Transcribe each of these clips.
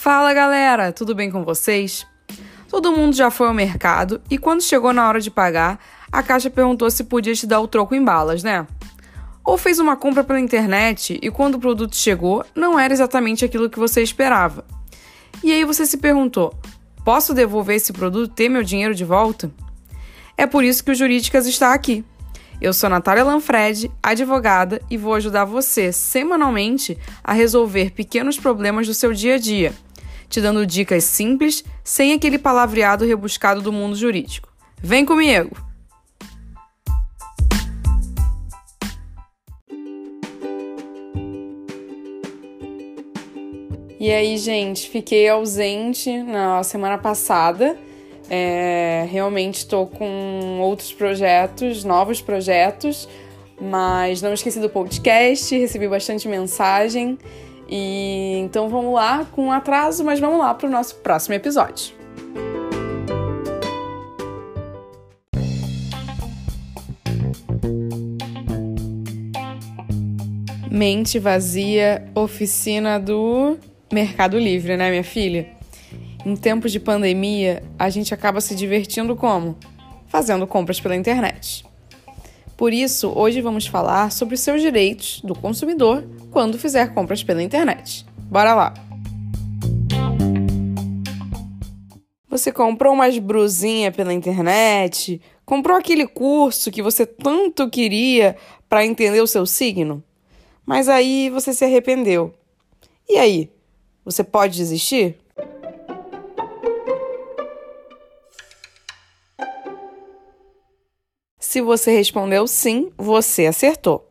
Fala galera, tudo bem com vocês? Todo mundo já foi ao mercado e quando chegou na hora de pagar, a caixa perguntou se podia te dar o troco em balas, né? Ou fez uma compra pela internet e quando o produto chegou, não era exatamente aquilo que você esperava. E aí você se perguntou: posso devolver esse produto e ter meu dinheiro de volta? É por isso que o Jurídicas está aqui. Eu sou Natália Lanfred, advogada, e vou ajudar você semanalmente a resolver pequenos problemas do seu dia a dia, te dando dicas simples, sem aquele palavreado rebuscado do mundo jurídico. Vem comigo! E aí, gente, fiquei ausente na semana passada. É, realmente estou com outros projetos, novos projetos, mas não esqueci do podcast, recebi bastante mensagem. E então vamos lá, com atraso, mas vamos lá para o nosso próximo episódio. Mente vazia, oficina do Mercado Livre, né, minha filha? Em tempos de pandemia, a gente acaba se divertindo como? Fazendo compras pela internet. Por isso, hoje vamos falar sobre os seus direitos do consumidor quando fizer compras pela internet. Bora lá! Você comprou umas brusinhas pela internet? Comprou aquele curso que você tanto queria para entender o seu signo? Mas aí você se arrependeu. E aí? Você pode desistir? Se você respondeu sim, você acertou.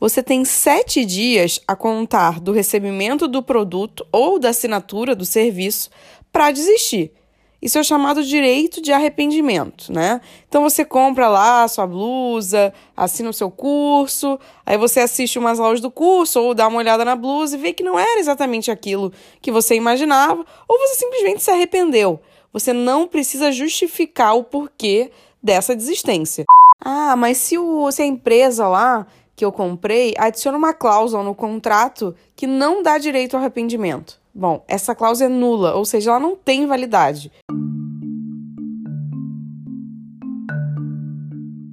Você tem sete dias a contar do recebimento do produto ou da assinatura do serviço para desistir. Isso é chamado direito de arrependimento, né? Então você compra lá sua blusa, assina o seu curso, aí você assiste umas aulas do curso ou dá uma olhada na blusa e vê que não era exatamente aquilo que você imaginava, ou você simplesmente se arrependeu. Você não precisa justificar o porquê dessa desistência. Ah, mas se, o, se a empresa lá que eu comprei adiciona uma cláusula no contrato que não dá direito ao arrependimento. Bom, essa cláusula é nula, ou seja, ela não tem validade.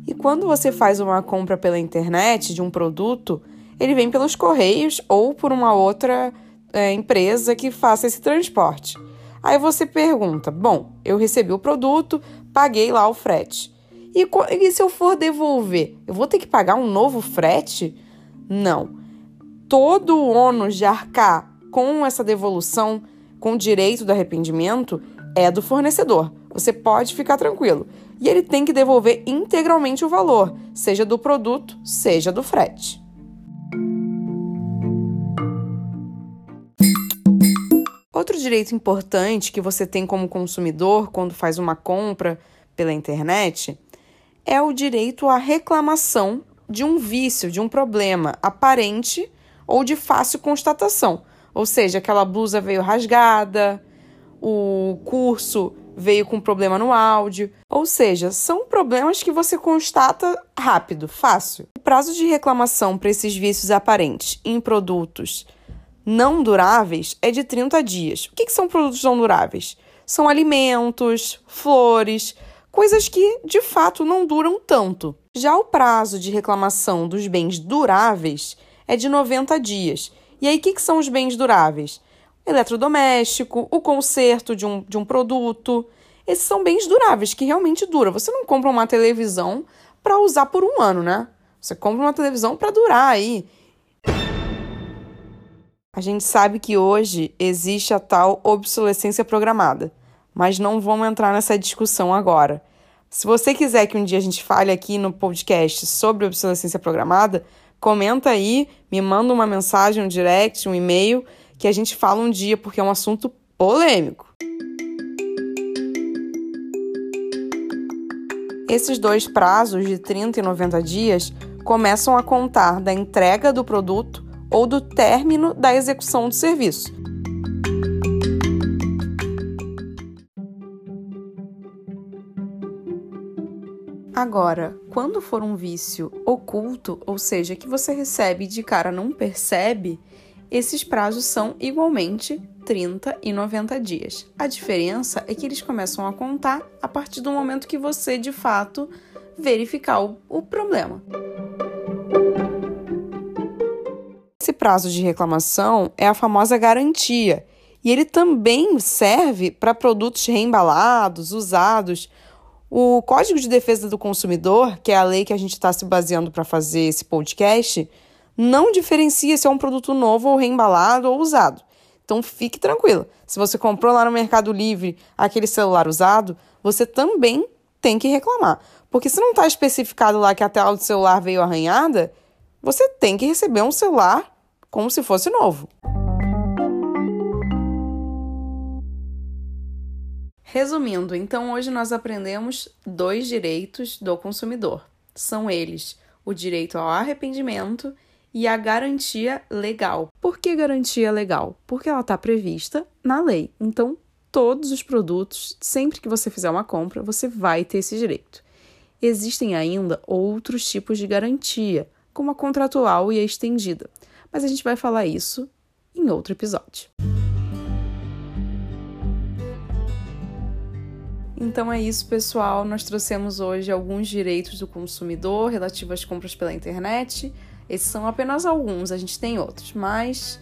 E quando você faz uma compra pela internet de um produto, ele vem pelos correios ou por uma outra é, empresa que faça esse transporte. Aí você pergunta: bom, eu recebi o produto, paguei lá o frete. E, e se eu for devolver, eu vou ter que pagar um novo frete? Não. Todo o ônus de arcar com essa devolução, com o direito do arrependimento, é do fornecedor. Você pode ficar tranquilo. E ele tem que devolver integralmente o valor, seja do produto, seja do frete. Outro direito importante que você tem como consumidor quando faz uma compra pela internet é o direito à reclamação de um vício, de um problema aparente ou de fácil constatação. Ou seja, aquela blusa veio rasgada, o curso veio com problema no áudio. Ou seja, são problemas que você constata rápido, fácil. O prazo de reclamação para esses vícios aparentes em produtos não duráveis é de 30 dias. O que, que são produtos não duráveis? São alimentos, flores, coisas que de fato não duram tanto. Já o prazo de reclamação dos bens duráveis é de 90 dias e aí, o que, que são os bens duráveis? Eletrodoméstico, o conserto de um, de um produto. Esses são bens duráveis, que realmente duram. Você não compra uma televisão para usar por um ano, né? Você compra uma televisão para durar aí. A gente sabe que hoje existe a tal obsolescência programada, mas não vamos entrar nessa discussão agora. Se você quiser que um dia a gente fale aqui no podcast sobre obsolescência programada, Comenta aí, me manda uma mensagem, um direct, um e-mail, que a gente fala um dia, porque é um assunto polêmico. Esses dois prazos, de 30 e 90 dias, começam a contar da entrega do produto ou do término da execução do serviço. Agora, quando for um vício oculto, ou seja, que você recebe de cara não percebe, esses prazos são igualmente 30 e 90 dias. A diferença é que eles começam a contar a partir do momento que você de fato verificar o, o problema. Prazo de reclamação é a famosa garantia, e ele também serve para produtos reembalados, usados. O Código de Defesa do Consumidor, que é a lei que a gente está se baseando para fazer esse podcast, não diferencia se é um produto novo ou reembalado ou usado. Então fique tranquilo. Se você comprou lá no Mercado Livre aquele celular usado, você também tem que reclamar. Porque se não está especificado lá que a tela do celular veio arranhada, você tem que receber um celular como se fosse novo. Resumindo, então hoje nós aprendemos dois direitos do consumidor. São eles o direito ao arrependimento e a garantia legal. Por que garantia legal? Porque ela está prevista na lei. Então, todos os produtos, sempre que você fizer uma compra, você vai ter esse direito. Existem ainda outros tipos de garantia, como a contratual e a estendida, mas a gente vai falar isso em outro episódio. Então é isso, pessoal. Nós trouxemos hoje alguns direitos do consumidor relativos às compras pela internet. Esses são apenas alguns, a gente tem outros, mas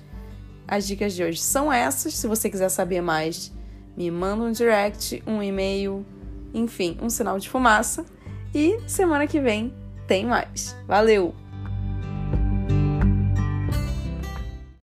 as dicas de hoje são essas. Se você quiser saber mais, me manda um direct, um e-mail, enfim, um sinal de fumaça. E semana que vem tem mais. Valeu!